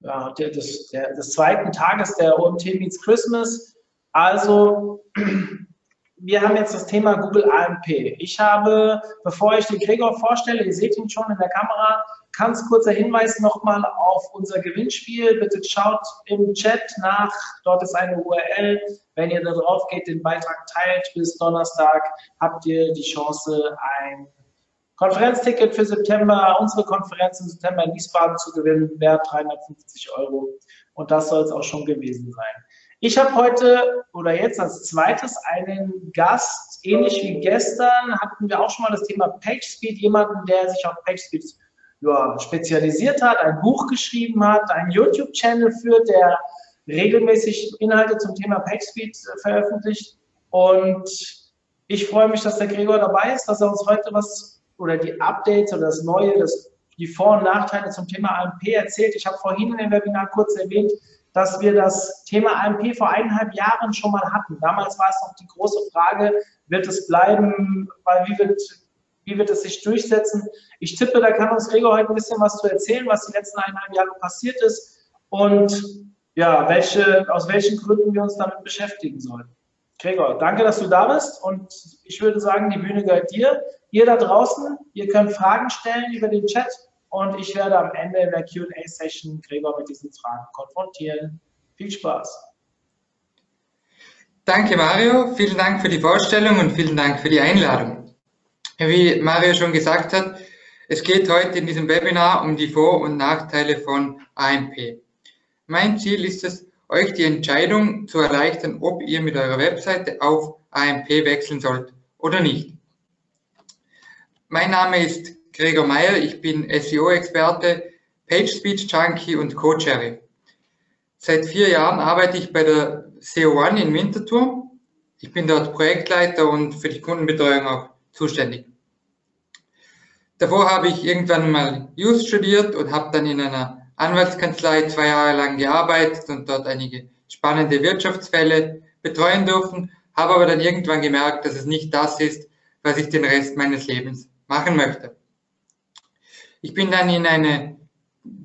ja, der, des, der, des zweiten Tages der OMT Meets Christmas. Also, wir haben jetzt das Thema Google AMP. Ich habe, bevor ich den Gregor vorstelle, ihr seht ihn schon in der Kamera, ganz kurzer Hinweis nochmal auf unser Gewinnspiel. Bitte schaut im Chat nach, dort ist eine URL. Wenn ihr da drauf geht, den Beitrag teilt bis Donnerstag, habt ihr die Chance, ein Konferenzticket für September, unsere Konferenz im September in Wiesbaden zu gewinnen, wert 350 Euro. Und das soll es auch schon gewesen sein. Ich habe heute oder jetzt als zweites einen Gast, ähnlich wie gestern hatten wir auch schon mal das Thema PageSpeed, jemanden, der sich auf PageSpeed ja, spezialisiert hat, ein Buch geschrieben hat, einen YouTube-Channel führt, der regelmäßig Inhalte zum Thema PageSpeed äh, veröffentlicht. Und ich freue mich, dass der Gregor dabei ist, dass er uns heute was oder die Updates oder das Neue, das, die Vor- und Nachteile zum Thema AMP erzählt. Ich habe vorhin in dem Webinar kurz erwähnt, dass wir das Thema AMP vor eineinhalb Jahren schon mal hatten. Damals war es noch die große Frage, wird es bleiben, weil wie wird, wie wird es sich durchsetzen? Ich tippe, da kann uns Gregor heute ein bisschen was zu erzählen, was die letzten eineinhalb Jahre passiert ist und ja, welche, aus welchen Gründen wir uns damit beschäftigen sollen. Gregor, danke, dass du da bist und ich würde sagen, die Bühne gehört dir. Ihr da draußen, ihr könnt Fragen stellen über den Chat und ich werde am Ende in der QA-Session Gregor mit diesen Fragen konfrontieren. Viel Spaß! Danke Mario, vielen Dank für die Vorstellung und vielen Dank für die Einladung. Wie Mario schon gesagt hat, es geht heute in diesem Webinar um die Vor- und Nachteile von AMP. Mein Ziel ist es, euch die Entscheidung zu erleichtern, ob ihr mit eurer Webseite auf AMP wechseln sollt oder nicht. Mein Name ist Gregor Meyer, ich bin SEO-Experte, PageSpeed Junkie und Co-Cherry. Seit vier Jahren arbeite ich bei der CO1 in Winterthur. Ich bin dort Projektleiter und für die Kundenbetreuung auch zuständig. Davor habe ich irgendwann mal Just studiert und habe dann in einer Anwaltskanzlei zwei Jahre lang gearbeitet und dort einige spannende Wirtschaftsfälle betreuen dürfen, habe aber dann irgendwann gemerkt, dass es nicht das ist, was ich den Rest meines Lebens machen möchte. Ich bin dann in eine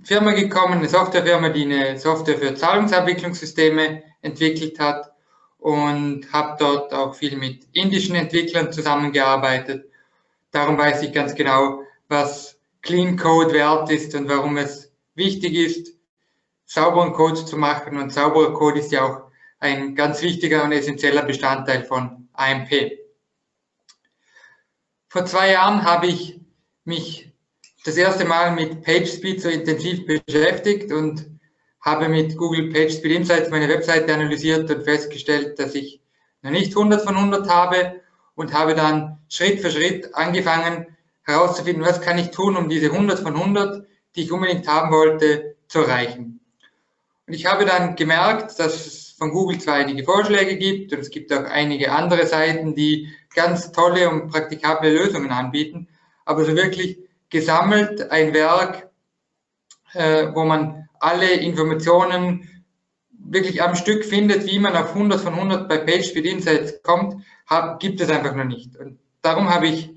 Firma gekommen, eine Softwarefirma, die eine Software für Zahlungsabwicklungssysteme entwickelt hat und habe dort auch viel mit indischen Entwicklern zusammengearbeitet. Darum weiß ich ganz genau, was Clean Code wert ist und warum es wichtig ist, sauberen Code zu machen. Und sauberer Code ist ja auch ein ganz wichtiger und essentieller Bestandteil von AMP. Vor zwei Jahren habe ich mich das erste Mal mit PageSpeed so intensiv beschäftigt und habe mit Google PageSpeed Insights meine Webseite analysiert und festgestellt, dass ich noch nicht 100 von 100 habe und habe dann Schritt für Schritt angefangen herauszufinden, was kann ich tun, um diese 100 von 100, die ich unbedingt haben wollte, zu erreichen. Und ich habe dann gemerkt, dass es von Google zwar einige Vorschläge gibt und es gibt auch einige andere Seiten, die ganz tolle und praktikable Lösungen anbieten, aber so wirklich gesammelt, ein Werk, äh, wo man alle Informationen wirklich am Stück findet, wie man auf 100 von 100 bei PageSpeed Insights kommt, hab, gibt es einfach noch nicht. Und darum habe ich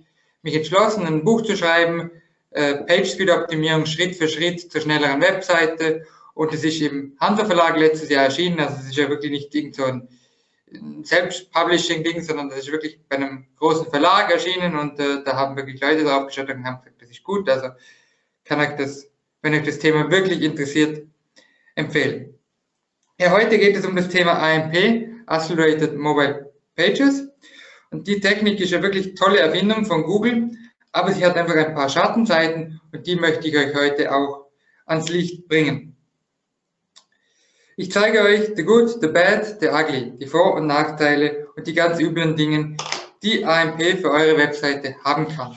mich entschlossen, ein Buch zu schreiben, äh, PageSpeed-Optimierung Schritt für Schritt zur schnelleren Webseite. Und es ist im Handler Verlag letztes Jahr erschienen, also es ist ja wirklich nicht irgend so ein Selbst-Publishing-Ding, sondern das ist wirklich bei einem großen Verlag erschienen und äh, da haben wirklich Leute drauf geschaut und haben gesagt, das ist gut. Also kann euch das, wenn euch das Thema wirklich interessiert, empfehlen. Ja, heute geht es um das Thema AMP, Accelerated Mobile Pages. Und die Technik ist ja wirklich tolle Erfindung von Google, aber sie hat einfach ein paar Schattenseiten und die möchte ich euch heute auch ans Licht bringen. Ich zeige euch the good, the bad, the ugly, die Vor- und Nachteile und die ganz üblen Dinge, die AMP für eure Webseite haben kann.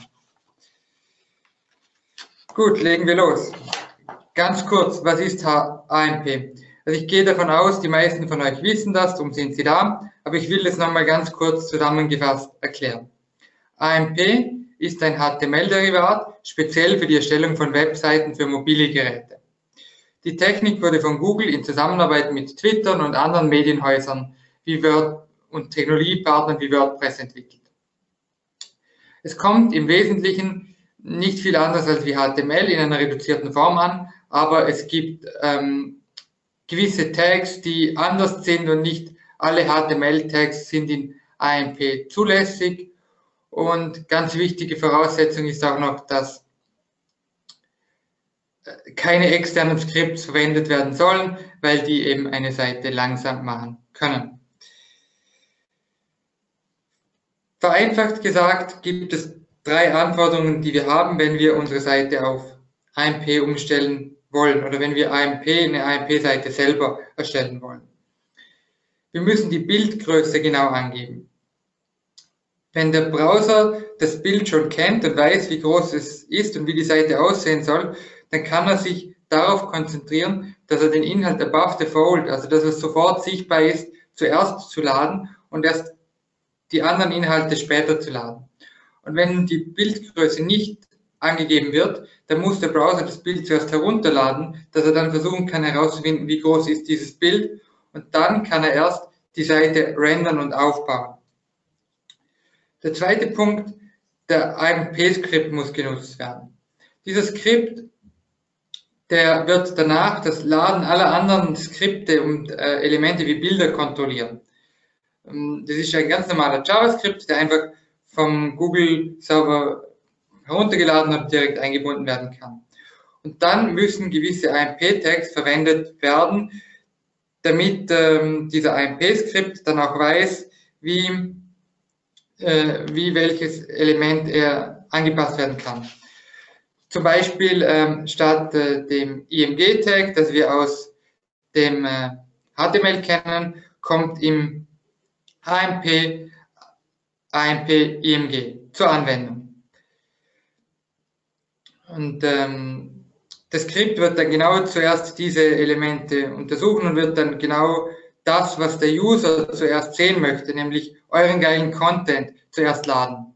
Gut, legen wir los. Ganz kurz, was ist AMP? Also ich gehe davon aus, die meisten von euch wissen das, darum sind sie da, aber ich will es nochmal ganz kurz zusammengefasst erklären. AMP ist ein HTML-Derivat, speziell für die Erstellung von Webseiten für mobile Geräte. Die Technik wurde von Google in Zusammenarbeit mit Twitter und anderen Medienhäusern wie Word und Technologiepartnern wie WordPress entwickelt. Es kommt im Wesentlichen nicht viel anders als wie HTML in einer reduzierten Form an, aber es gibt ähm, gewisse Tags, die anders sind und nicht alle HTML-Tags sind in AMP zulässig. Und ganz wichtige Voraussetzung ist auch noch, dass keine externen Skripts verwendet werden sollen, weil die eben eine Seite langsam machen können. Vereinfacht gesagt gibt es drei Anforderungen, die wir haben, wenn wir unsere Seite auf AMP umstellen wollen oder wenn wir AMP, eine AMP-Seite selber erstellen wollen. Wir müssen die Bildgröße genau angeben. Wenn der Browser das Bild schon kennt und weiß, wie groß es ist und wie die Seite aussehen soll, dann kann er sich darauf konzentrieren, dass er den Inhalt above the fold, also dass es sofort sichtbar ist, zuerst zu laden und erst die anderen Inhalte später zu laden. Und wenn die Bildgröße nicht angegeben wird, dann muss der Browser das Bild zuerst herunterladen, dass er dann versuchen kann herauszufinden, wie groß ist dieses Bild und dann kann er erst die Seite rendern und aufbauen. Der zweite Punkt, der AMP-Skript muss genutzt werden. Dieses Skript, der wird danach das Laden aller anderen Skripte und äh, Elemente wie Bilder kontrollieren. Ähm, das ist ein ganz normaler JavaScript, der einfach vom Google-Server heruntergeladen und direkt eingebunden werden kann. Und dann müssen gewisse AMP-Tags verwendet werden, damit ähm, dieser AMP-Skript dann auch weiß, wie, äh, wie welches Element er angepasst werden kann. Zum Beispiel ähm, statt äh, dem IMG-Tag, das wir aus dem äh, HTML kennen, kommt im AMP AMP IMG zur Anwendung. Und ähm, das Skript wird dann genau zuerst diese Elemente untersuchen und wird dann genau das, was der User zuerst sehen möchte, nämlich euren geilen Content zuerst laden.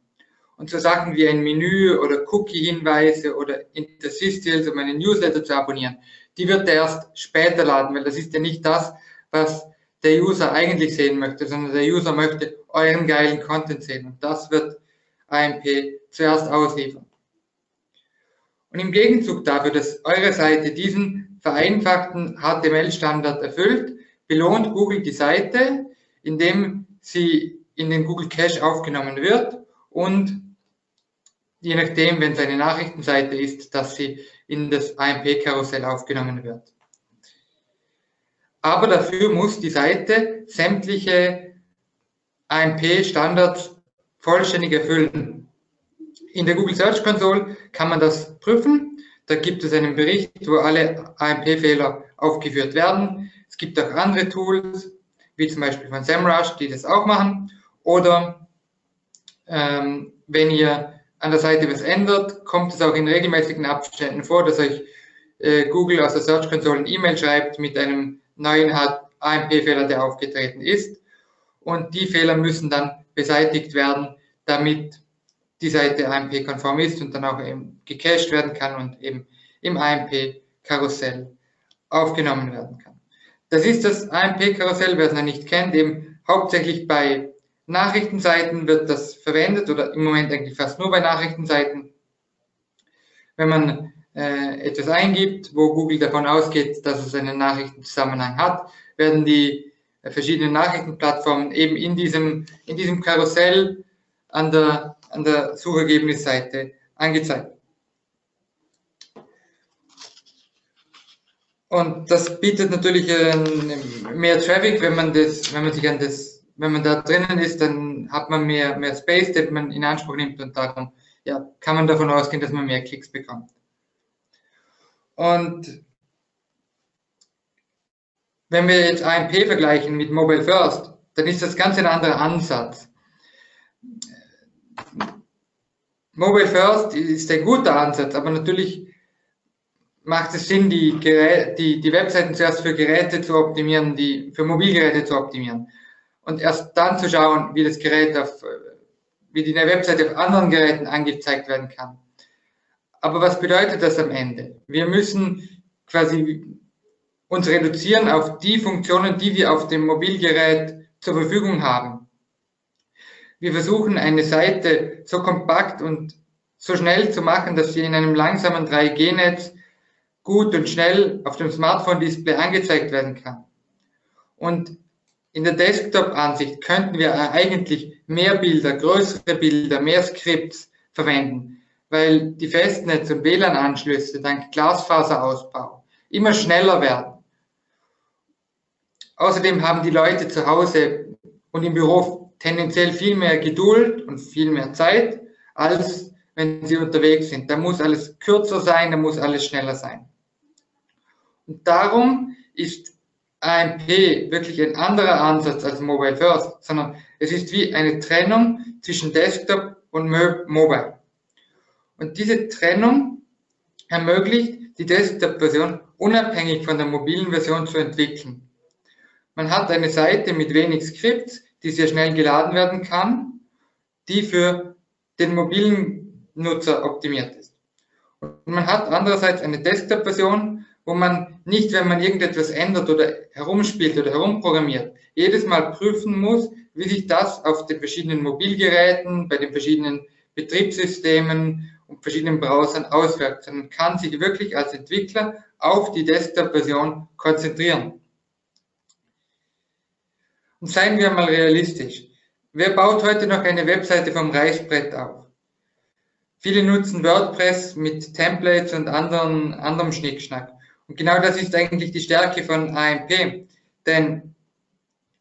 Und so Sachen wie ein Menü oder Cookie-Hinweise oder Interstitials, um einen Newsletter zu abonnieren, die wird er erst später laden, weil das ist ja nicht das, was der User eigentlich sehen möchte, sondern der User möchte euren geilen Content sehen. Und das wird AMP zuerst ausliefern. Und im Gegenzug dafür, dass eure Seite diesen vereinfachten HTML-Standard erfüllt, belohnt Google die Seite, indem sie in den Google Cache aufgenommen wird und je nachdem, wenn es eine Nachrichtenseite ist, dass sie in das AMP-Karussell aufgenommen wird. Aber dafür muss die Seite sämtliche AMP-Standards vollständig erfüllen. In der Google Search Console kann man das prüfen. Da gibt es einen Bericht, wo alle AMP-Fehler aufgeführt werden. Es gibt auch andere Tools, wie zum Beispiel von SEMrush, die das auch machen. Oder ähm, wenn ihr an der Seite was ändert, kommt es auch in regelmäßigen Abständen vor, dass euch äh, Google aus der Search Console ein E-Mail schreibt mit einem neuen AMP-Fehler, der aufgetreten ist. Und die Fehler müssen dann beseitigt werden, damit die Seite AMP-konform ist und dann auch eben gecached werden kann und eben im AMP-Karussell aufgenommen werden kann. Das ist das AMP-Karussell, wer es noch nicht kennt, eben hauptsächlich bei Nachrichtenseiten wird das verwendet oder im Moment eigentlich fast nur bei Nachrichtenseiten. Wenn man äh, etwas eingibt, wo Google davon ausgeht, dass es einen Nachrichtenzusammenhang hat, werden die äh, verschiedenen Nachrichtenplattformen eben in diesem, in diesem Karussell an der an der Suchergebnisseite angezeigt. Und das bietet natürlich mehr Traffic, wenn man das, wenn man sich an das, wenn man da drinnen ist, dann hat man mehr, mehr Space, den man in Anspruch nimmt und darum ja, kann man davon ausgehen, dass man mehr Klicks bekommt. Und wenn wir jetzt AMP vergleichen mit Mobile First, dann ist das ganz ein anderer Ansatz. Mobile First ist ein guter Ansatz, aber natürlich macht es Sinn, die, die, die Webseiten zuerst für Geräte zu optimieren, die für Mobilgeräte zu optimieren und erst dann zu schauen, wie das Gerät auf, wie die Webseite auf anderen Geräten angezeigt werden kann. Aber was bedeutet das am Ende? Wir müssen quasi uns reduzieren auf die Funktionen, die wir auf dem Mobilgerät zur Verfügung haben. Wir versuchen eine Seite so kompakt und so schnell zu machen, dass sie in einem langsamen 3G-Netz gut und schnell auf dem Smartphone-Display angezeigt werden kann. Und in der Desktop-Ansicht könnten wir eigentlich mehr Bilder, größere Bilder, mehr Skripts verwenden, weil die Festnetz- und WLAN-Anschlüsse dank Glasfaserausbau immer schneller werden. Außerdem haben die Leute zu Hause und im Büro tendenziell viel mehr Geduld und viel mehr Zeit, als wenn sie unterwegs sind. Da muss alles kürzer sein, da muss alles schneller sein. Und darum ist AMP wirklich ein anderer Ansatz als Mobile First, sondern es ist wie eine Trennung zwischen Desktop und Mobile. Und diese Trennung ermöglicht die Desktop-Version unabhängig von der mobilen Version zu entwickeln. Man hat eine Seite mit wenig Skripts, die sehr schnell geladen werden kann, die für den mobilen Nutzer optimiert ist. Und man hat andererseits eine Desktop-Version, wo man nicht, wenn man irgendetwas ändert oder herumspielt oder herumprogrammiert, jedes Mal prüfen muss, wie sich das auf den verschiedenen Mobilgeräten, bei den verschiedenen Betriebssystemen und verschiedenen Browsern auswirkt, sondern kann sich wirklich als Entwickler auf die Desktop-Version konzentrieren. Und seien wir mal realistisch. Wer baut heute noch eine Webseite vom Reißbrett auf? Viele nutzen WordPress mit Templates und anderen, anderem Schnickschnack. Und genau das ist eigentlich die Stärke von AMP. Denn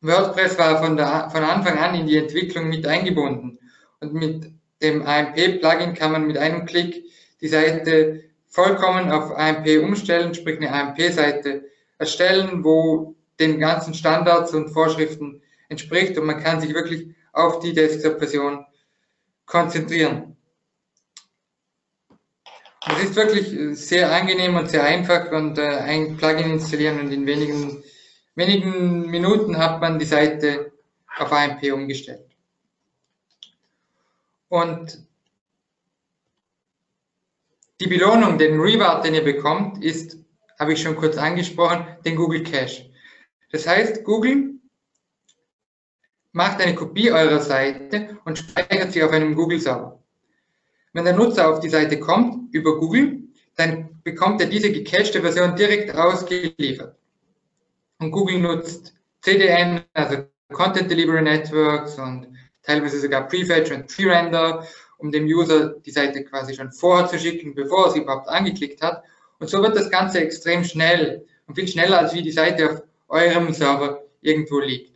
WordPress war von, der, von Anfang an in die Entwicklung mit eingebunden. Und mit dem AMP-Plugin kann man mit einem Klick die Seite vollkommen auf AMP umstellen, sprich eine AMP-Seite erstellen, wo den ganzen Standards und Vorschriften entspricht und man kann sich wirklich auf die Desktop-Version konzentrieren. Es ist wirklich sehr angenehm und sehr einfach und äh, ein Plugin installieren und in wenigen, wenigen Minuten hat man die Seite auf AMP umgestellt. Und die Belohnung, den Reward, den ihr bekommt, ist, habe ich schon kurz angesprochen, den Google Cache. Das heißt, Google macht eine Kopie eurer Seite und speichert sie auf einem Google-Server. Wenn der Nutzer auf die Seite kommt über Google, dann bekommt er diese gecachete Version direkt ausgeliefert. Und Google nutzt CDN, also Content Delivery Networks und teilweise sogar Prefetch und Pre-Render, um dem User die Seite quasi schon vorher zu schicken, bevor er sie überhaupt angeklickt hat. Und so wird das Ganze extrem schnell und viel schneller, als wie die Seite auf eurem Server irgendwo liegt.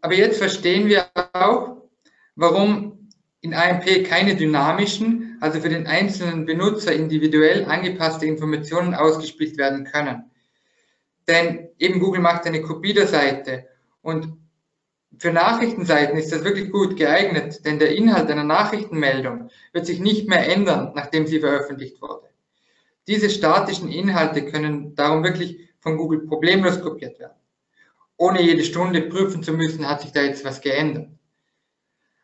Aber jetzt verstehen wir auch, warum in AMP keine dynamischen, also für den einzelnen Benutzer individuell angepasste Informationen ausgespielt werden können. Denn eben Google macht eine Kopie der Seite und für Nachrichtenseiten ist das wirklich gut geeignet, denn der Inhalt einer Nachrichtenmeldung wird sich nicht mehr ändern, nachdem sie veröffentlicht wurde. Diese statischen Inhalte können darum wirklich von Google problemlos kopiert werden. Ohne jede Stunde prüfen zu müssen, hat sich da jetzt was geändert.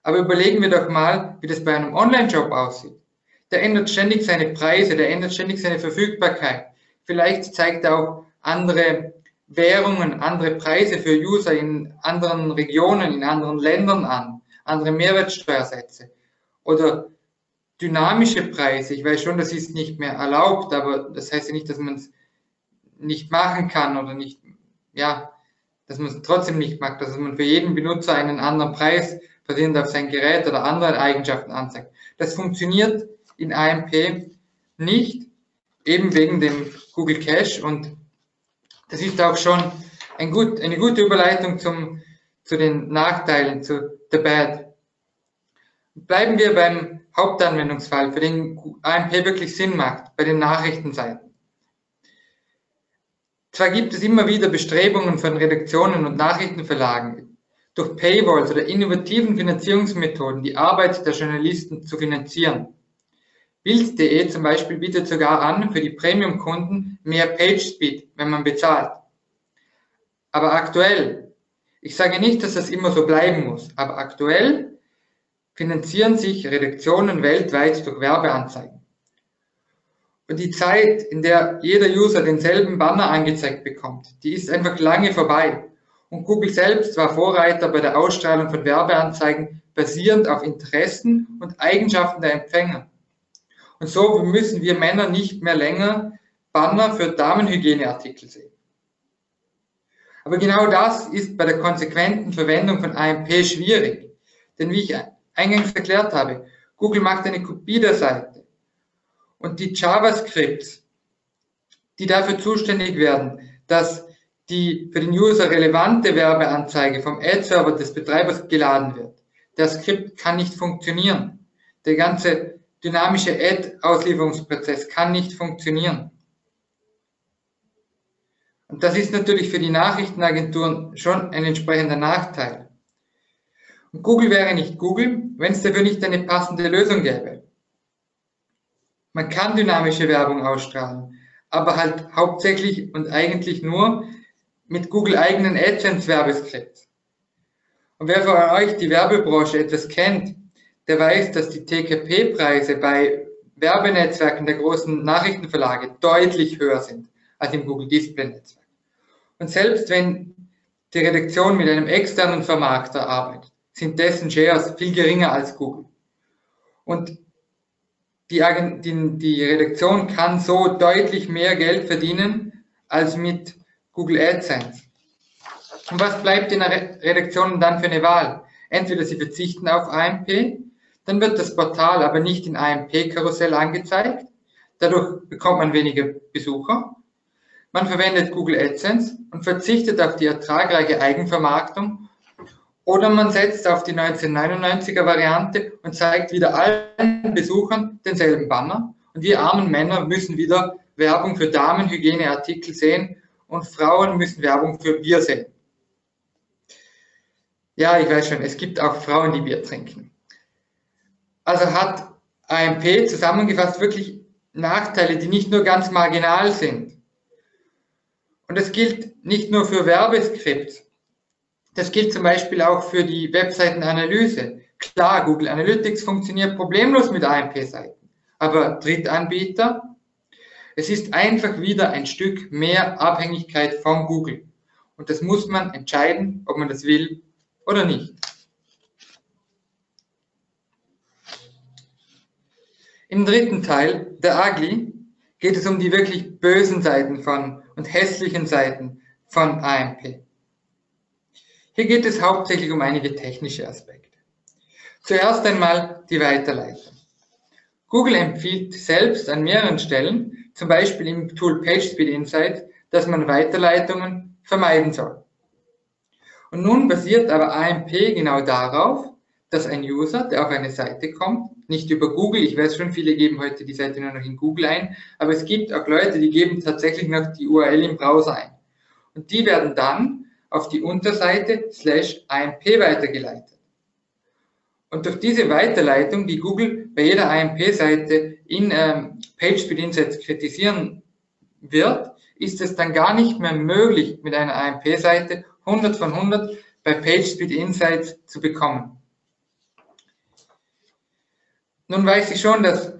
Aber überlegen wir doch mal, wie das bei einem Online-Job aussieht. Der ändert ständig seine Preise, der ändert ständig seine Verfügbarkeit. Vielleicht zeigt er auch andere Währungen, andere Preise für User in anderen Regionen, in anderen Ländern an, andere Mehrwertsteuersätze oder dynamische Preise. Ich weiß schon, das ist nicht mehr erlaubt, aber das heißt ja nicht, dass man es nicht machen kann oder nicht, ja, dass man es trotzdem nicht macht, dass man für jeden Benutzer einen anderen Preis basierend auf sein Gerät oder andere Eigenschaften anzeigt. Das funktioniert in AMP nicht, eben wegen dem Google Cache und das ist auch schon ein gut, eine gute Überleitung zum, zu den Nachteilen, zu The Bad. Bleiben wir beim Hauptanwendungsfall, für den AMP wirklich Sinn macht, bei den Nachrichtenseiten. Zwar gibt es immer wieder Bestrebungen von Redaktionen und Nachrichtenverlagen, durch Paywalls oder innovativen Finanzierungsmethoden die Arbeit der Journalisten zu finanzieren. Bild.de zum Beispiel bietet sogar an, für die Premium-Kunden mehr Page-Speed, wenn man bezahlt. Aber aktuell, ich sage nicht, dass das immer so bleiben muss, aber aktuell finanzieren sich Redaktionen weltweit durch Werbeanzeigen. Und die Zeit, in der jeder User denselben Banner angezeigt bekommt, die ist einfach lange vorbei. Und Google selbst war Vorreiter bei der Ausstrahlung von Werbeanzeigen basierend auf Interessen und Eigenschaften der Empfänger. Und so müssen wir Männer nicht mehr länger Banner für Damenhygieneartikel sehen. Aber genau das ist bei der konsequenten Verwendung von AMP schwierig. Denn wie ich eingangs erklärt habe, Google macht eine Kopie der Seite. Und die JavaScripts, die dafür zuständig werden, dass die für den User relevante Werbeanzeige vom Ad-Server des Betreibers geladen wird. Der Skript kann nicht funktionieren. Der ganze dynamische Ad-Auslieferungsprozess kann nicht funktionieren. Und das ist natürlich für die Nachrichtenagenturen schon ein entsprechender Nachteil. Und Google wäre nicht Google, wenn es dafür nicht eine passende Lösung gäbe. Man kann dynamische Werbung ausstrahlen, aber halt hauptsächlich und eigentlich nur mit Google eigenen AdSense-Werbeskripts. Und wer von euch die Werbebranche etwas kennt, der weiß, dass die TKP-Preise bei Werbenetzwerken der großen Nachrichtenverlage deutlich höher sind als im Google Display Netzwerk. Und selbst wenn die Redaktion mit einem externen Vermarkter arbeitet, sind dessen Shares viel geringer als Google. Und die, die, die Redaktion kann so deutlich mehr Geld verdienen als mit Google AdSense. Und was bleibt in der Redaktion dann für eine Wahl? Entweder sie verzichten auf AMP, dann wird das Portal aber nicht in AMP-Karussell angezeigt, dadurch bekommt man weniger Besucher. Man verwendet Google AdSense und verzichtet auf die ertragreiche Eigenvermarktung oder man setzt auf die 1999er Variante und zeigt wieder allen Besuchern denselben Banner und wir armen Männer müssen wieder Werbung für Damenhygieneartikel sehen und Frauen müssen Werbung für Bier sehen. Ja, ich weiß schon, es gibt auch Frauen, die Bier trinken. Also hat AMP zusammengefasst wirklich Nachteile, die nicht nur ganz marginal sind. Und das gilt nicht nur für Werbeskripts. Das gilt zum Beispiel auch für die Webseitenanalyse. Klar, Google Analytics funktioniert problemlos mit AMP-Seiten. Aber Drittanbieter es ist einfach wieder ein Stück mehr Abhängigkeit von Google. Und das muss man entscheiden, ob man das will oder nicht. Im dritten Teil, der Ugly, geht es um die wirklich bösen Seiten von und hässlichen Seiten von AMP. Hier geht es hauptsächlich um einige technische Aspekte. Zuerst einmal die Weiterleitung. Google empfiehlt selbst an mehreren Stellen, zum Beispiel im Tool PageSpeed Insights, dass man Weiterleitungen vermeiden soll. Und nun basiert aber AMP genau darauf, dass ein User, der auf eine Seite kommt, nicht über Google, ich weiß schon, viele geben heute die Seite nur noch in Google ein, aber es gibt auch Leute, die geben tatsächlich noch die URL im Browser ein. Und die werden dann auf die Unterseite slash AMP weitergeleitet. Und durch diese Weiterleitung, die Google bei jeder AMP-Seite in ähm, PageSpeed Insights kritisieren wird, ist es dann gar nicht mehr möglich, mit einer AMP-Seite 100 von 100 bei PageSpeed Insights zu bekommen. Nun weiß ich schon, dass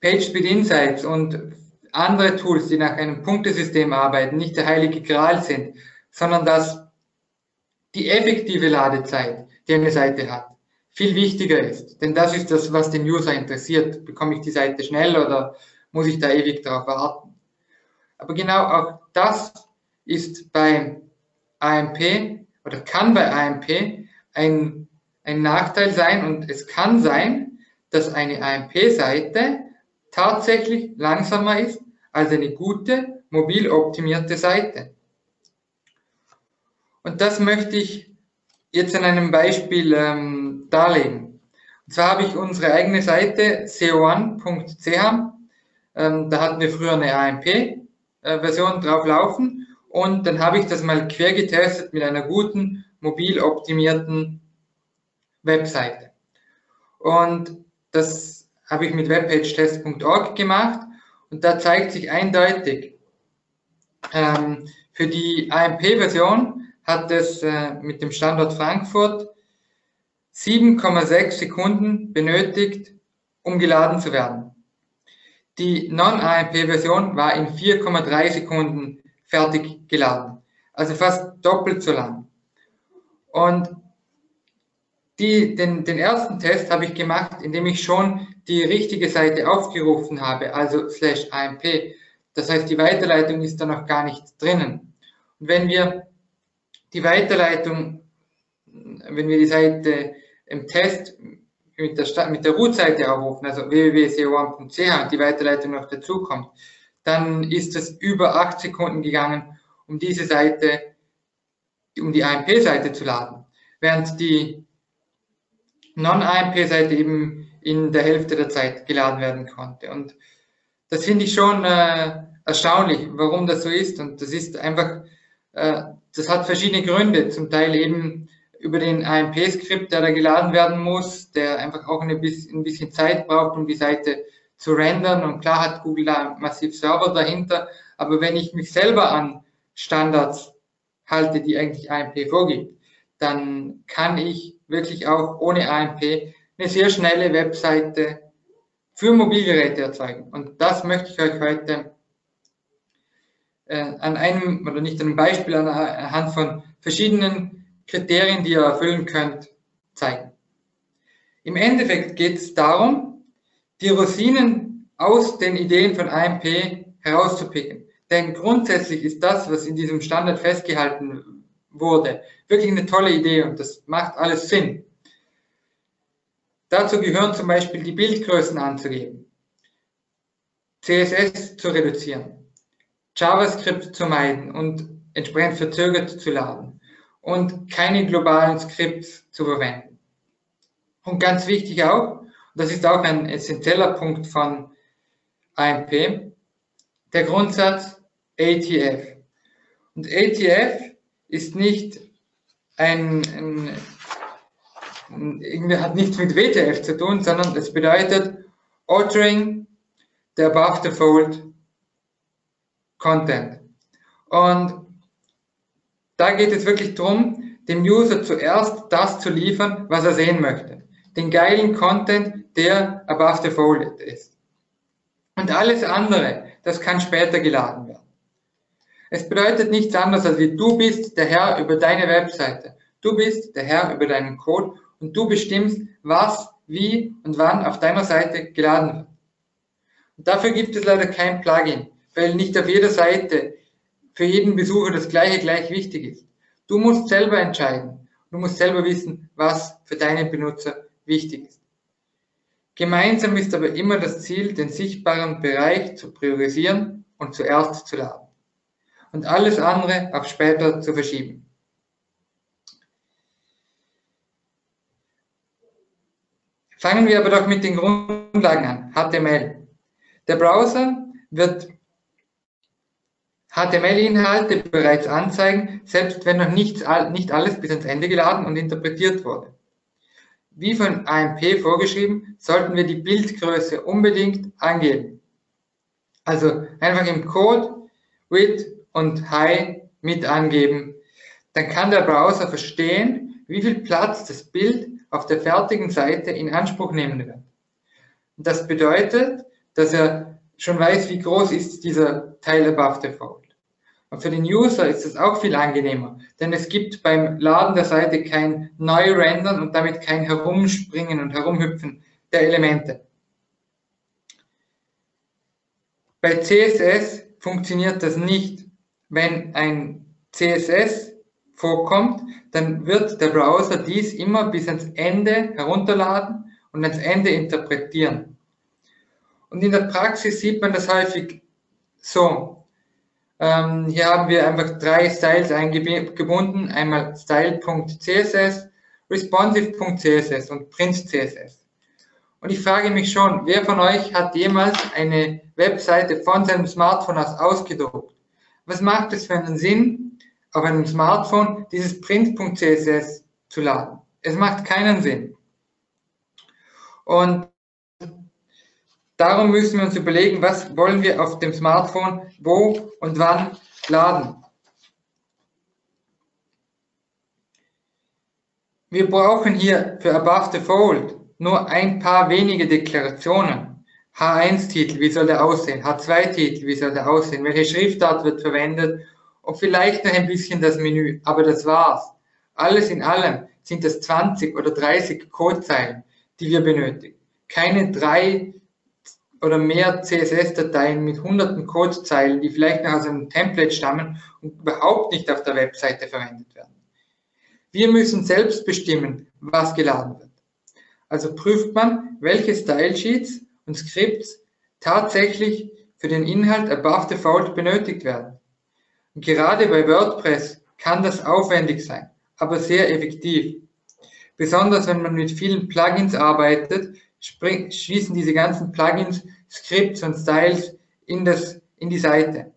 PageSpeed Insights und andere Tools, die nach einem Punktesystem arbeiten, nicht der heilige Gral sind, sondern dass die effektive Ladezeit, die eine Seite hat, viel wichtiger ist. Denn das ist das, was den User interessiert. Bekomme ich die Seite schnell oder muss ich da ewig darauf warten? Aber genau auch das ist bei AMP oder kann bei AMP ein, ein Nachteil sein und es kann sein, dass eine AMP-Seite tatsächlich langsamer ist als eine gute, mobil optimierte Seite. Und das möchte ich jetzt an einem Beispiel ähm, darlegen. Und zwar habe ich unsere eigene Seite co1.ch. Ähm, da hatten wir früher eine AMP-Version drauf laufen und dann habe ich das mal quer getestet mit einer guten, mobil optimierten Webseite. Und das habe ich mit webpagetest.org gemacht und da zeigt sich eindeutig, ähm, für die AMP-Version hat es äh, mit dem Standort Frankfurt 7,6 Sekunden benötigt, um geladen zu werden. Die Non-AMP-Version war in 4,3 Sekunden fertig geladen, also fast doppelt so lang. Und die, den, den ersten Test habe ich gemacht, indem ich schon die richtige Seite aufgerufen habe, also slash AMP. Das heißt, die Weiterleitung ist da noch gar nicht drinnen. Und wenn wir die Weiterleitung, wenn wir die Seite im Test mit der, mit der Root-Seite aufrufen, also www.co1.ch und die Weiterleitung noch dazu kommt, dann ist es über acht Sekunden gegangen, um diese Seite, um die AMP-Seite zu laden. Während die Non-AMP-Seite eben in der Hälfte der Zeit geladen werden konnte. Und das finde ich schon äh, erstaunlich, warum das so ist. Und das ist einfach, äh, das hat verschiedene Gründe. Zum Teil eben über den AMP-Skript, der da geladen werden muss, der einfach auch ein bisschen Zeit braucht, um die Seite zu rendern. Und klar hat Google da massiv Server dahinter. Aber wenn ich mich selber an Standards halte, die eigentlich AMP vorgibt, dann kann ich wirklich auch ohne AMP eine sehr schnelle Webseite für Mobilgeräte erzeugen. Und das möchte ich euch heute äh, an einem, oder nicht an einem Beispiel, anhand von verschiedenen Kriterien, die ihr erfüllen könnt, zeigen. Im Endeffekt geht es darum, die Rosinen aus den Ideen von AMP herauszupicken. Denn grundsätzlich ist das, was in diesem Standard festgehalten wurde, wirklich eine tolle Idee und das macht alles Sinn. Dazu gehören zum Beispiel die Bildgrößen anzugeben, CSS zu reduzieren, JavaScript zu meiden und entsprechend verzögert zu laden und keine globalen Skripts zu verwenden. Und ganz wichtig auch, das ist auch ein essentieller Punkt von AMP, der Grundsatz ATF. Und ATF ist nicht ein, ein irgendwie hat nichts mit WTF zu tun, sondern es bedeutet Altering the above fold Content. Und da geht es wirklich darum, dem User zuerst das zu liefern, was er sehen möchte. Den geilen Content, der above the fold ist. Und alles andere, das kann später geladen werden. Es bedeutet nichts anderes, als wie du bist der Herr über deine Webseite. Du bist der Herr über deinen Code und du bestimmst, was, wie und wann auf deiner Seite geladen wird. Und dafür gibt es leider kein Plugin, weil nicht auf jeder Seite für jeden Besucher das gleiche gleich wichtig ist. Du musst selber entscheiden. Du musst selber wissen, was für deinen Benutzer wichtig ist. Gemeinsam ist aber immer das Ziel, den sichtbaren Bereich zu priorisieren und zuerst zu laden. Und alles andere auf später zu verschieben. Fangen wir aber doch mit den Grundlagen an. HTML. Der Browser wird HTML-Inhalte bereits anzeigen, selbst wenn noch nichts, nicht alles bis ans Ende geladen und interpretiert wurde. Wie von AMP vorgeschrieben, sollten wir die Bildgröße unbedingt angeben. Also einfach im Code Width und High mit angeben. Dann kann der Browser verstehen, wie viel Platz das Bild auf der fertigen Seite in Anspruch nehmen wird. Das bedeutet, dass er schon weiß, wie groß ist dieser Teil above the fold. Und für den User ist es auch viel angenehmer, denn es gibt beim Laden der Seite kein Neu-Rendern und damit kein Herumspringen und Herumhüpfen der Elemente. Bei CSS funktioniert das nicht. Wenn ein CSS vorkommt, dann wird der Browser dies immer bis ans Ende herunterladen und ans Ende interpretieren. Und in der Praxis sieht man das häufig so. Ähm, hier haben wir einfach drei Styles eingebunden. Einmal style.css, responsive.css und print.css. Und ich frage mich schon, wer von euch hat jemals eine Webseite von seinem Smartphone aus ausgedruckt? Was macht es für einen Sinn, auf einem Smartphone dieses Print.css zu laden. Es macht keinen Sinn. Und Darum müssen wir uns überlegen, was wollen wir auf dem Smartphone wo und wann laden. Wir brauchen hier für Above the Fold nur ein paar wenige Deklarationen. H1-Titel, wie soll der aussehen? H2-Titel, wie soll der aussehen? Welche Schriftart wird verwendet? Und vielleicht noch ein bisschen das Menü. Aber das war's. Alles in allem sind es 20 oder 30 Codezeilen, die wir benötigen. Keine drei oder mehr CSS-Dateien mit hunderten Codezeilen, die vielleicht noch aus einem Template stammen und überhaupt nicht auf der Webseite verwendet werden. Wir müssen selbst bestimmen, was geladen wird. Also prüft man, welche Stylesheets und Scripts tatsächlich für den Inhalt above fold benötigt werden. Und gerade bei WordPress kann das aufwendig sein, aber sehr effektiv. Besonders wenn man mit vielen Plugins arbeitet, schließen diese ganzen Plugins Scripts und Styles in, das, in die Seite.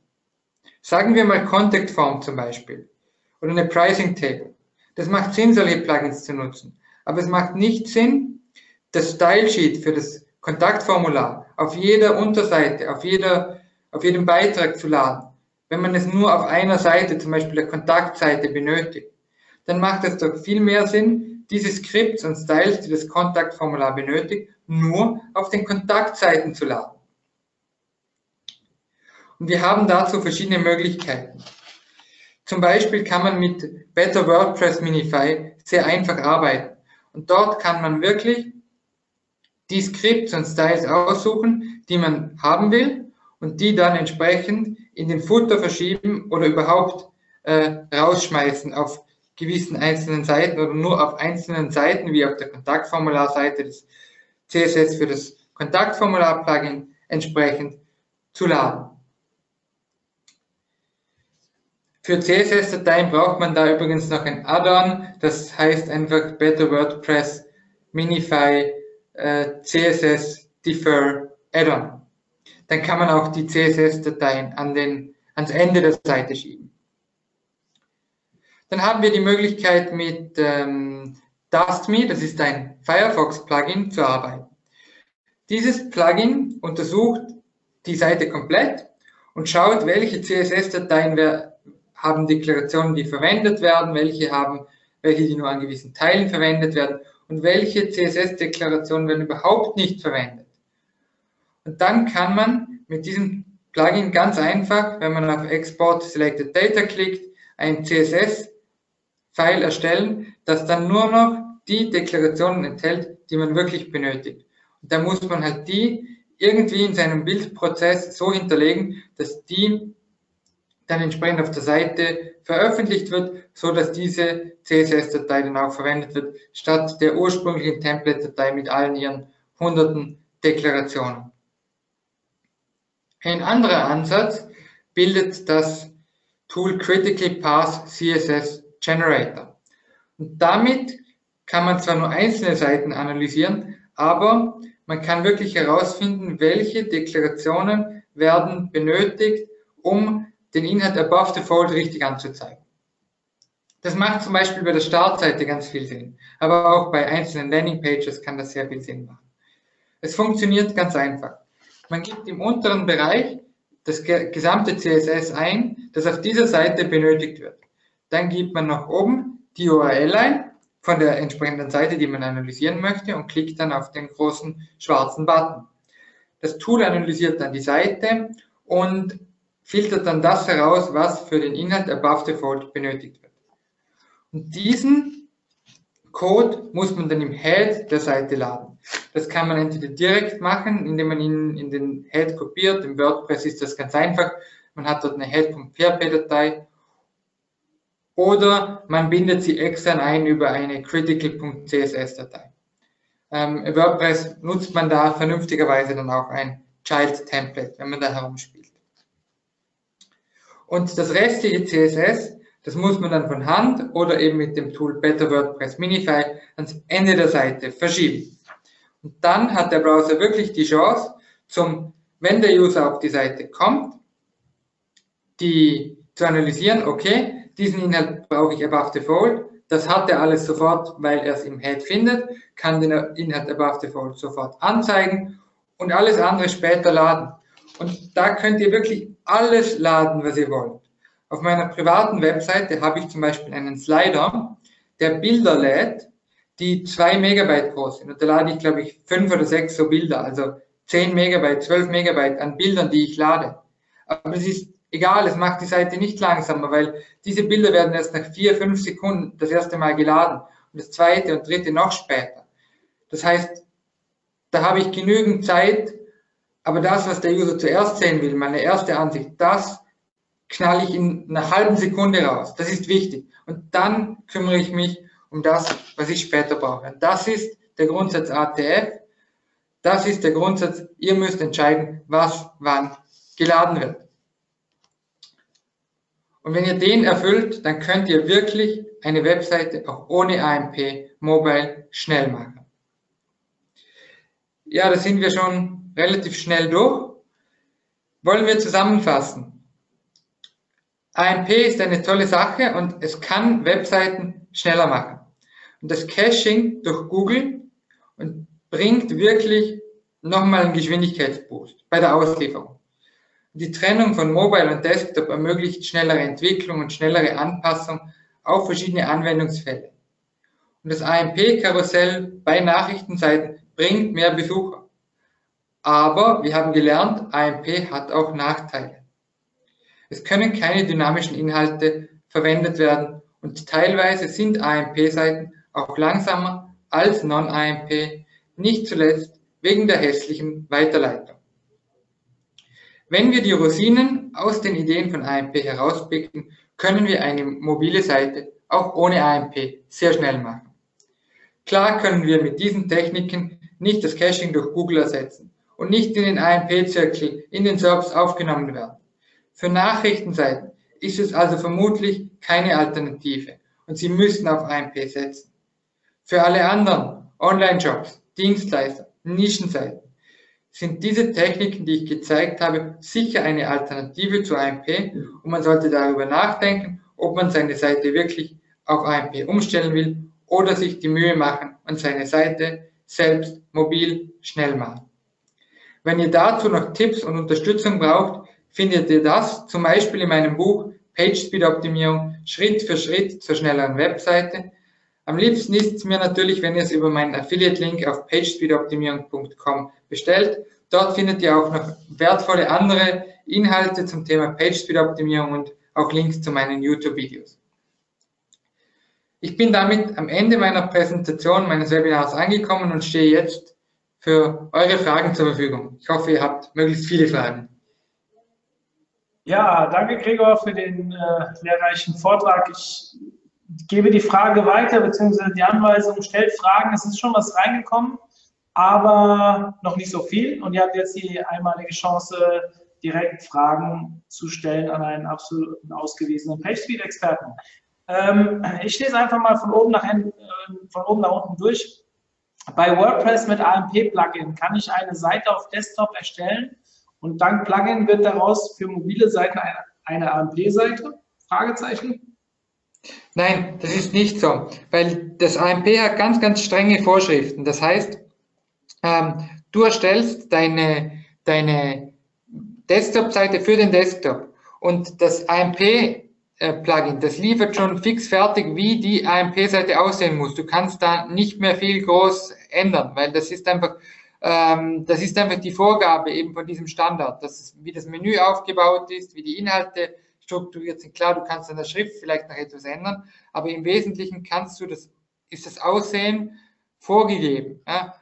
Sagen wir mal Contact Form zum Beispiel oder eine Pricing Table. Das macht Sinn, solche Plugins zu nutzen. Aber es macht nicht Sinn, das Style Sheet für das Kontaktformular auf jeder Unterseite, auf, jeder, auf jedem Beitrag zu laden. Wenn man es nur auf einer Seite, zum Beispiel der Kontaktseite, benötigt, dann macht es doch viel mehr Sinn, diese Skripts und Styles, die das Kontaktformular benötigt, nur auf den Kontaktseiten zu laden. Und wir haben dazu verschiedene Möglichkeiten. Zum Beispiel kann man mit Better WordPress Minify sehr einfach arbeiten. Und dort kann man wirklich die Skripts und Styles aussuchen, die man haben will und die dann entsprechend in den Footer verschieben oder überhaupt äh, rausschmeißen auf gewissen einzelnen Seiten oder nur auf einzelnen Seiten, wie auf der Kontaktformularseite des CSS für das Kontaktformular-Plugin entsprechend zu laden. Für CSS-Dateien braucht man da übrigens noch ein Add-on, das heißt einfach Better WordPress Minify äh, CSS Defer Add-on. Dann kann man auch die CSS-Dateien an den, ans Ende der Seite schieben. Dann haben wir die Möglichkeit mit ähm, DustMe, das ist ein Firefox-Plugin, zu arbeiten. Dieses Plugin untersucht die Seite komplett und schaut, welche CSS-Dateien haben Deklarationen, die verwendet werden, welche haben, welche die nur an gewissen Teilen verwendet werden und welche CSS-Deklarationen werden überhaupt nicht verwendet. Und dann kann man mit diesem Plugin ganz einfach, wenn man auf Export Selected Data klickt, ein CSS-File erstellen, das dann nur noch die Deklarationen enthält, die man wirklich benötigt. Und da muss man halt die irgendwie in seinem Bildprozess so hinterlegen, dass die dann entsprechend auf der Seite veröffentlicht wird, so dass diese CSS-Datei dann auch verwendet wird, statt der ursprünglichen Template-Datei mit allen ihren hunderten Deklarationen. Ein anderer Ansatz bildet das Tool Critical Path CSS Generator. Und damit kann man zwar nur einzelne Seiten analysieren, aber man kann wirklich herausfinden, welche Deklarationen werden benötigt, um den Inhalt above the fold richtig anzuzeigen. Das macht zum Beispiel bei der Startseite ganz viel Sinn, aber auch bei einzelnen Landingpages kann das sehr viel Sinn machen. Es funktioniert ganz einfach. Man gibt im unteren Bereich das gesamte CSS ein, das auf dieser Seite benötigt wird. Dann gibt man nach oben die URL ein von der entsprechenden Seite, die man analysieren möchte und klickt dann auf den großen schwarzen Button. Das Tool analysiert dann die Seite und filtert dann das heraus, was für den Inhalt above fold benötigt wird. Und diesen Code muss man dann im Head der Seite laden. Das kann man entweder direkt machen, indem man ihn in den Head kopiert. Im WordPress ist das ganz einfach. Man hat dort eine Head.php-Datei oder man bindet sie extern ein über eine critical.css-Datei. Ähm, WordPress nutzt man da vernünftigerweise dann auch ein Child Template, wenn man da herumspielt. Und das restliche CSS, das muss man dann von Hand oder eben mit dem Tool Better WordPress Minify ans Ende der Seite verschieben. Und dann hat der Browser wirklich die Chance, zum, wenn der User auf die Seite kommt, die zu analysieren, okay, diesen Inhalt brauche ich above fold, das hat er alles sofort, weil er es im Head findet, kann den Inhalt above fold sofort anzeigen und alles andere später laden. Und da könnt ihr wirklich alles laden, was ihr wollt. Auf meiner privaten Webseite habe ich zum Beispiel einen Slider, der Bilder lädt, die zwei Megabyte groß sind. Und da lade ich, glaube ich, fünf oder sechs so Bilder, also zehn Megabyte, zwölf Megabyte an Bildern, die ich lade. Aber es ist egal, es macht die Seite nicht langsamer, weil diese Bilder werden erst nach vier, fünf Sekunden das erste Mal geladen und das zweite und dritte noch später. Das heißt, da habe ich genügend Zeit, aber das, was der User zuerst sehen will, meine erste Ansicht, das knall ich in einer halben Sekunde raus. Das ist wichtig. Und dann kümmere ich mich um das, was ich später brauche. Das ist der Grundsatz ATF. Das ist der Grundsatz, ihr müsst entscheiden, was wann geladen wird. Und wenn ihr den erfüllt, dann könnt ihr wirklich eine Webseite auch ohne AMP Mobile schnell machen. Ja, da sind wir schon relativ schnell durch. Wollen wir zusammenfassen? AMP ist eine tolle Sache und es kann Webseiten schneller machen. Und das Caching durch Google bringt wirklich nochmal einen Geschwindigkeitsboost bei der Auslieferung. Die Trennung von Mobile und Desktop ermöglicht schnellere Entwicklung und schnellere Anpassung auf verschiedene Anwendungsfälle. Und das AMP-Karussell bei Nachrichtenseiten bringt mehr Besucher. Aber wir haben gelernt, AMP hat auch Nachteile. Es können keine dynamischen Inhalte verwendet werden und teilweise sind AMP-Seiten auch langsamer als Non-AMP, nicht zuletzt wegen der hässlichen Weiterleitung. Wenn wir die Rosinen aus den Ideen von AMP herauspicken, können wir eine mobile Seite auch ohne AMP sehr schnell machen. Klar können wir mit diesen Techniken nicht das Caching durch Google ersetzen und nicht in den AMP-Zirkel in den SERPs aufgenommen werden. Für Nachrichtenseiten ist es also vermutlich keine Alternative und Sie müssen auf AMP setzen. Für alle anderen Online-Jobs, Dienstleister, Nischenseiten sind diese Techniken, die ich gezeigt habe, sicher eine Alternative zu AMP und man sollte darüber nachdenken, ob man seine Seite wirklich auf AMP umstellen will oder sich die Mühe machen und seine Seite selbst mobil schnell machen. Wenn ihr dazu noch Tipps und Unterstützung braucht, findet ihr das zum Beispiel in meinem Buch PageSpeed Optimierung Schritt für Schritt zur schnelleren Webseite. Am liebsten ist es mir natürlich, wenn ihr es über meinen Affiliate-Link auf pagespeedoptimierung.com bestellt. Dort findet ihr auch noch wertvolle andere Inhalte zum Thema PageSpeed-Optimierung und auch Links zu meinen YouTube-Videos. Ich bin damit am Ende meiner Präsentation meines Webinars angekommen und stehe jetzt für eure Fragen zur Verfügung. Ich hoffe, ihr habt möglichst viele Fragen. Ja, danke Gregor für den äh, lehrreichen Vortrag. Ich gebe die Frage weiter, beziehungsweise die Anweisung, stellt Fragen. Es ist schon was reingekommen, aber noch nicht so viel. Und ihr habt jetzt die einmalige Chance, direkt Fragen zu stellen an einen absoluten ausgewiesenen PageSpeed-Experten. Ähm, ich lese einfach mal von oben, nach, äh, von oben nach unten durch. Bei WordPress mit AMP-Plugin kann ich eine Seite auf Desktop erstellen und dank Plugin wird daraus für mobile Seiten eine, eine AMP-Seite? Fragezeichen. Nein, das ist nicht so, weil das AMP hat ganz, ganz strenge Vorschriften. Das heißt, ähm, du erstellst deine, deine Desktop-Seite für den Desktop und das AMP-Plugin, das liefert schon fix fertig, wie die AMP-Seite aussehen muss. Du kannst da nicht mehr viel groß ändern, weil das ist einfach ähm, das ist einfach die Vorgabe eben von diesem Standard, dass, wie das Menü aufgebaut ist, wie die Inhalte strukturiert sind. Klar, du kannst an der Schrift vielleicht noch etwas ändern, aber im Wesentlichen kannst du das, ist das Aussehen vorgegeben, ja,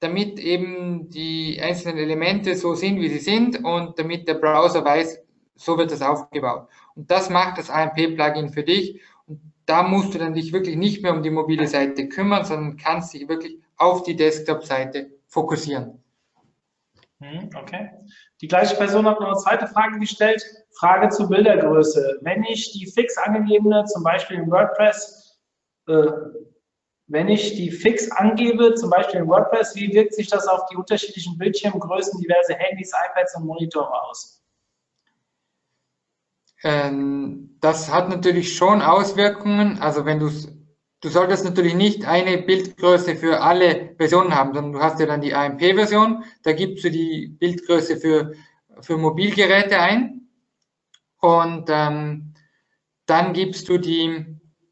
damit eben die einzelnen Elemente so sind, wie sie sind und damit der Browser weiß, so wird das aufgebaut. Und das macht das AMP-Plugin für dich. Und da musst du dann dich wirklich nicht mehr um die mobile Seite kümmern, sondern kannst dich wirklich auf die Desktop-Seite fokussieren. Hm, okay. Die gleiche Person hat noch eine zweite Frage gestellt. Frage zur Bildergröße. Wenn ich die fix angegebene, zum Beispiel in WordPress, äh, wenn ich die fix angebe, zum Beispiel in WordPress, wie wirkt sich das auf die unterschiedlichen Bildschirmgrößen, diverse Handys, iPads und Monitore aus? Ähm, das hat natürlich schon Auswirkungen. Also wenn du es du solltest natürlich nicht eine Bildgröße für alle Versionen haben, sondern du hast ja dann die AMP-Version, da gibst du die Bildgröße für, für Mobilgeräte ein und ähm, dann gibst du die,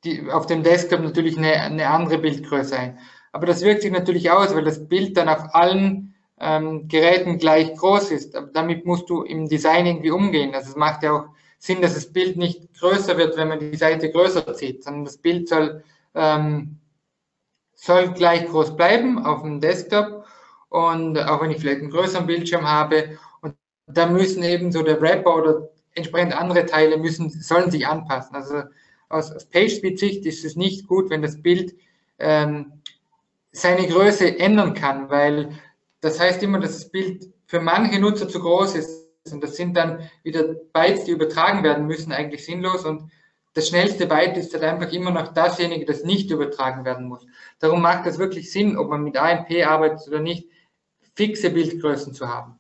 die auf dem Desktop natürlich eine, eine andere Bildgröße ein. Aber das wirkt sich natürlich aus, weil das Bild dann auf allen ähm, Geräten gleich groß ist. Aber damit musst du im Design irgendwie umgehen. Also es macht ja auch Sinn, dass das Bild nicht größer wird, wenn man die Seite größer zieht, sondern das Bild soll, ähm, soll gleich groß bleiben auf dem Desktop und auch wenn ich vielleicht einen größeren Bildschirm habe. Und da müssen eben so der Wrapper oder entsprechend andere Teile müssen, sollen sich anpassen. Also aus, aus PageSpeed-Sicht ist es nicht gut, wenn das Bild ähm, seine Größe ändern kann, weil das heißt immer, dass das Bild für manche Nutzer zu groß ist. Und das sind dann wieder Bytes, die übertragen werden müssen, eigentlich sinnlos. Und das schnellste Byte ist halt einfach immer noch dasjenige, das nicht übertragen werden muss. Darum macht das wirklich Sinn, ob man mit AMP arbeitet oder nicht, fixe Bildgrößen zu haben.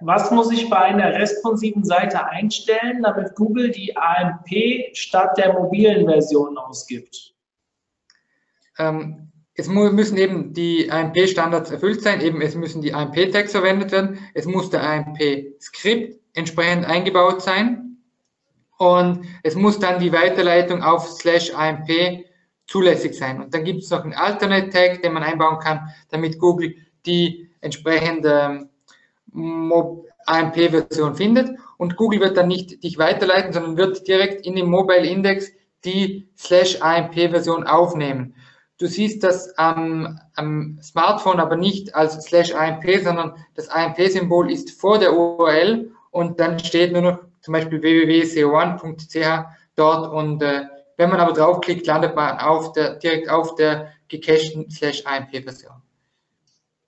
Was muss ich bei einer responsiven Seite einstellen, damit Google die AMP statt der mobilen Version ausgibt? Ähm, es müssen eben die AMP-Standards erfüllt sein, eben es müssen die AMP-Tags verwendet werden, es muss der AMP-Skript entsprechend eingebaut sein und es muss dann die Weiterleitung auf slash AMP zulässig sein. Und dann gibt es noch einen Alternate-Tag, den man einbauen kann, damit Google die entsprechende AMP-Version findet und Google wird dann nicht dich weiterleiten, sondern wird direkt in den Mobile Index die slash AMP-Version aufnehmen. Du siehst das am, am Smartphone aber nicht als slash AMP, sondern das AMP-Symbol ist vor der URL und dann steht nur noch zum Beispiel www.co1.ch dort und äh, wenn man aber draufklickt, landet man auf der, direkt auf der gecachten slash AMP-Version.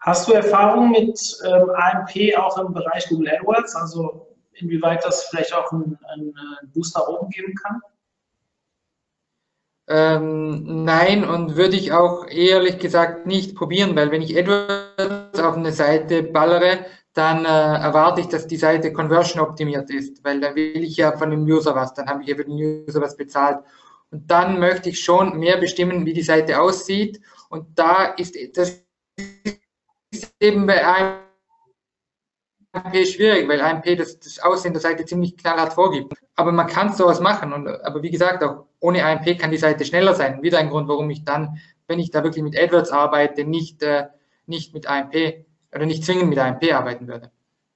Hast du Erfahrung mit ähm, AMP auch im Bereich Google AdWords? Also inwieweit das vielleicht auch einen, einen Boost nach oben geben kann? Ähm, nein, und würde ich auch ehrlich gesagt nicht probieren, weil wenn ich AdWords auf eine Seite ballere, dann äh, erwarte ich, dass die Seite conversion optimiert ist, weil dann will ich ja von dem User was, dann habe ich ja für den User was bezahlt. Und dann möchte ich schon mehr bestimmen, wie die Seite aussieht. Und da ist das ist eben bei AMP schwierig, weil AMP das, das Aussehen der Seite ziemlich knallhart vorgibt. Aber man kann sowas machen. Und, aber wie gesagt, auch ohne AMP kann die Seite schneller sein. Wieder ein Grund, warum ich dann, wenn ich da wirklich mit AdWords arbeite, nicht, äh, nicht mit AMP oder nicht zwingend mit AMP arbeiten würde.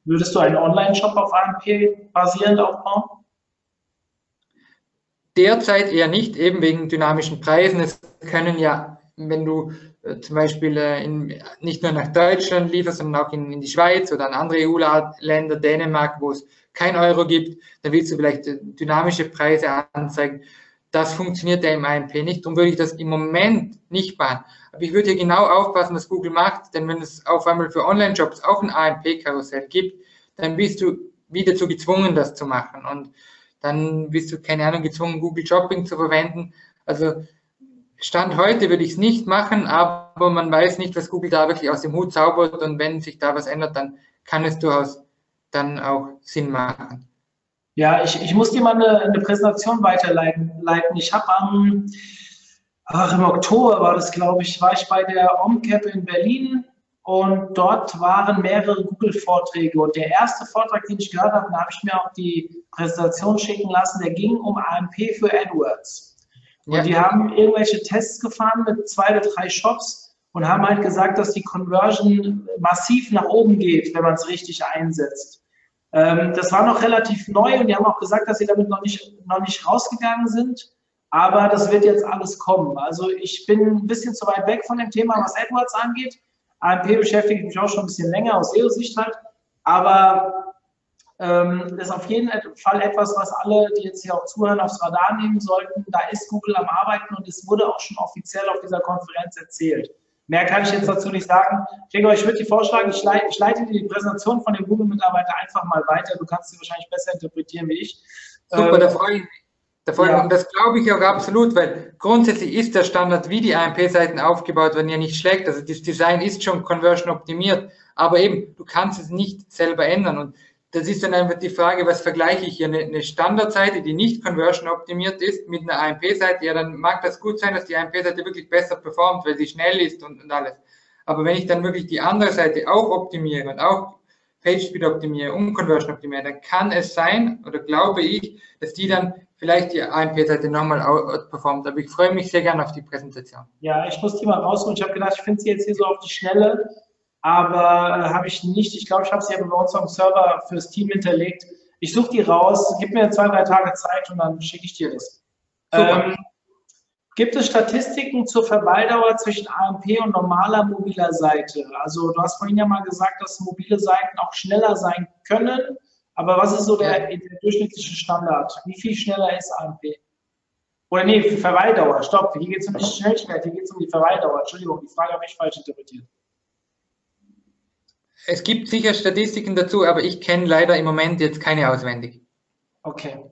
Würdest du einen Online-Shop auf AMP basierend aufbauen? Derzeit eher nicht, eben wegen dynamischen Preisen. Es können ja, wenn du äh, zum Beispiel äh, in, nicht nur nach Deutschland lieferst, sondern auch in, in die Schweiz oder in andere EU-Länder, Dänemark, wo es kein Euro gibt, dann willst du vielleicht äh, dynamische Preise anzeigen. Das funktioniert ja im AMP nicht. Darum würde ich das im Moment nicht machen. Aber ich würde hier genau aufpassen, was Google macht, denn wenn es auf einmal für Online-Jobs auch ein AMP-Karussell gibt, dann bist du wieder zu gezwungen, das zu machen. Und dann bist du, keine Ahnung, gezwungen, Google Shopping zu verwenden. Also Stand heute würde ich es nicht machen, aber man weiß nicht, was Google da wirklich aus dem Hut zaubert und wenn sich da was ändert, dann kann es durchaus dann auch Sinn machen. Ja, ich, ich muss dir mal eine, eine Präsentation weiterleiten. Ich habe am, ach, im Oktober war das, glaube ich, war ich bei der OMCAP in Berlin und dort waren mehrere Google-Vorträge. Und der erste Vortrag, den ich gehört habe, da habe ich mir auch die Präsentation schicken lassen, der ging um AMP für AdWords. Und ja. die haben irgendwelche Tests gefahren mit zwei oder drei Shops und haben halt gesagt, dass die Conversion massiv nach oben geht, wenn man es richtig einsetzt. Ähm, das war noch relativ neu und die haben auch gesagt, dass sie damit noch nicht, noch nicht rausgegangen sind. Aber das wird jetzt alles kommen. Also ich bin ein bisschen zu weit weg von dem Thema, was AdWords angeht. AMP beschäftigt mich auch schon ein bisschen länger aus SEO-Sicht halt. Aber ähm, das ist auf jeden Fall etwas, was alle, die jetzt hier auch zuhören, aufs Radar nehmen sollten. Da ist Google am Arbeiten und es wurde auch schon offiziell auf dieser Konferenz erzählt. Mehr kann ich jetzt dazu nicht sagen. Gregor, ich würde dir vorschlagen, ich leite, ich leite dir die Präsentation von dem Google-Mitarbeiter einfach mal weiter. Du kannst sie wahrscheinlich besser interpretieren wie ich. Super, ähm, da freue ich mich. Ja. Und das glaube ich auch absolut, weil grundsätzlich ist der Standard, wie die AMP-Seiten aufgebaut werden, ja nicht schlecht. Also das Design ist schon conversion optimiert, aber eben, du kannst es nicht selber ändern. Und das ist dann einfach die Frage, was vergleiche ich hier? Eine, eine Standardseite, die nicht conversion optimiert ist, mit einer AMP-Seite, ja, dann mag das gut sein, dass die AMP-Seite wirklich besser performt, weil sie schnell ist und, und alles. Aber wenn ich dann wirklich die andere Seite auch optimiere und auch PageSpeed optimiere und Conversion optimiere, dann kann es sein, oder glaube ich, dass die dann vielleicht die AMP-Seite nochmal outperformt. Aber ich freue mich sehr gerne auf die Präsentation. Ja, ich muss die mal rausholen. Ich habe gedacht, ich finde sie jetzt hier so auf die Schnelle aber äh, habe ich nicht. Ich glaube, ich habe sie aber bei uns am Server fürs Team hinterlegt. Ich suche die raus, gib mir zwei, drei Tage Zeit und dann schicke ich dir das. Ähm, gibt es Statistiken zur Verweildauer zwischen AMP und normaler mobiler Seite? Also du hast vorhin ja mal gesagt, dass mobile Seiten auch schneller sein können, aber was ist so der, der durchschnittliche Standard? Wie viel schneller ist AMP? Oder nee, Verweildauer, stopp, hier geht es um die Schnellschnelle, hier geht es um die Verweildauer. Entschuldigung, die Frage habe ich falsch interpretiert. Es gibt sicher Statistiken dazu, aber ich kenne leider im Moment jetzt keine auswendig. Okay.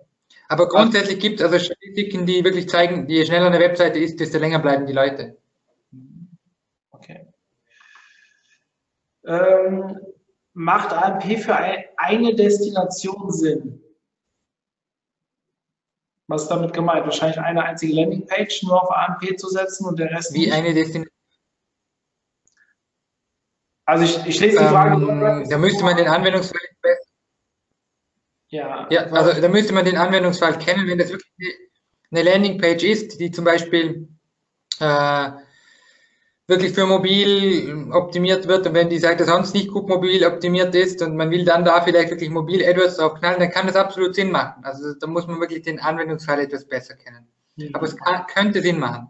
Aber grundsätzlich gibt es also Statistiken, die wirklich zeigen, je schneller eine Webseite ist, desto länger bleiben die Leute. Okay. Ähm, macht AMP für ein, eine Destination Sinn? Was ist damit gemeint? Wahrscheinlich eine einzige Landingpage nur auf AMP zu setzen und der Rest. Wie nicht? eine Destination? Also ich, ich lese die Frage. Ähm, da müsste man den Anwendungsfall ja, ja, also da müsste man den Anwendungsfall kennen, wenn das wirklich eine Landingpage ist, die zum Beispiel äh, wirklich für mobil optimiert wird und wenn die Seite sonst nicht gut mobil optimiert ist und man will dann da vielleicht wirklich mobil AdWords draufknallen, dann kann das absolut Sinn machen. Also da muss man wirklich den Anwendungsfall etwas besser kennen. Mhm. Aber es kann, könnte Sinn machen.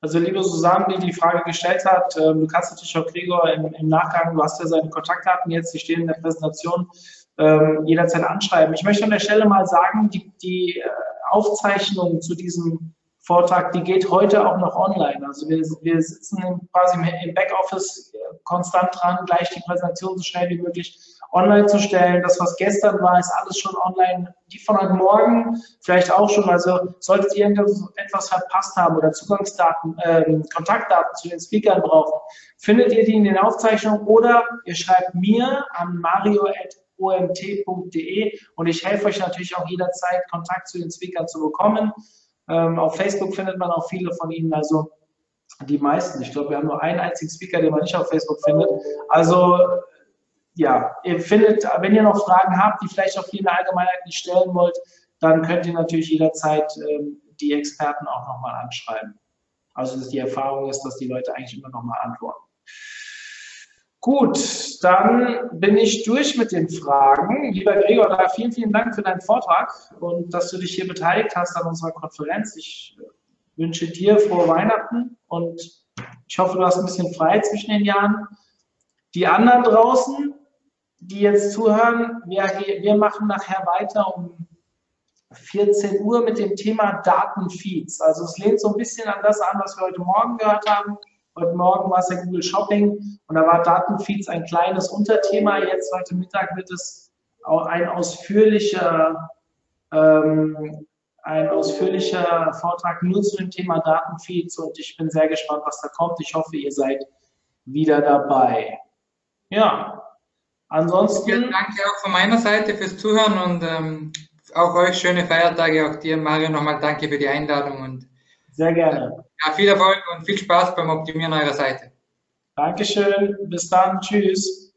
Also liebe Susanne, die die Frage gestellt hat, ähm, du kannst natürlich auch Gregor im, im, Nachgang, du hast ja seine Kontaktdaten jetzt, die stehen in der Präsentation, ähm, jederzeit anschreiben. Ich möchte an der Stelle mal sagen, die, die äh, Aufzeichnung zu diesem Vortrag, die geht heute auch noch online. Also wir, wir sitzen quasi im Backoffice äh, konstant dran, gleich die Präsentation so schnell wie möglich online zu stellen. Das, was gestern war, ist alles schon online. Die von heute Morgen vielleicht auch schon. Also solltet ihr etwas verpasst haben oder Zugangsdaten, äh, Kontaktdaten zu den Speakern brauchen, findet ihr die in den Aufzeichnungen oder ihr schreibt mir an mario.omt.de und ich helfe euch natürlich auch jederzeit, Kontakt zu den Speakern zu bekommen. Ähm, auf Facebook findet man auch viele von ihnen, also die meisten. Ich glaube, wir haben nur einen einzigen Speaker, den man nicht auf Facebook findet. Also ja, ihr findet, wenn ihr noch Fragen habt, die vielleicht auch hier in der Allgemeinheit nicht stellen wollt, dann könnt ihr natürlich jederzeit ähm, die Experten auch nochmal anschreiben. Also dass die Erfahrung ist, dass die Leute eigentlich immer nochmal antworten. Gut, dann bin ich durch mit den Fragen. Lieber Gregor, vielen, vielen Dank für deinen Vortrag und dass du dich hier beteiligt hast an unserer Konferenz. Ich äh, wünsche dir frohe Weihnachten und ich hoffe, du hast ein bisschen frei zwischen den Jahren. Die anderen draußen, die jetzt zuhören, wir, wir machen nachher weiter um 14 Uhr mit dem Thema Datenfeeds. Also es lehnt so ein bisschen an das an, was wir heute Morgen gehört haben. Heute Morgen war es ja Google Shopping und da war Datenfeeds ein kleines Unterthema. Jetzt heute Mittag wird es auch ein ausführlicher, ähm, ein ausführlicher Vortrag nur zu dem Thema Datenfeeds und ich bin sehr gespannt, was da kommt. Ich hoffe, ihr seid wieder dabei. Ja, Ansonsten. Ja, danke auch von meiner Seite fürs Zuhören und ähm, auch euch schöne Feiertage. Auch dir, Mario, nochmal danke für die Einladung und sehr gerne. Ja, viel Erfolg und viel Spaß beim Optimieren eurer Seite. Dankeschön. Bis dann. Tschüss.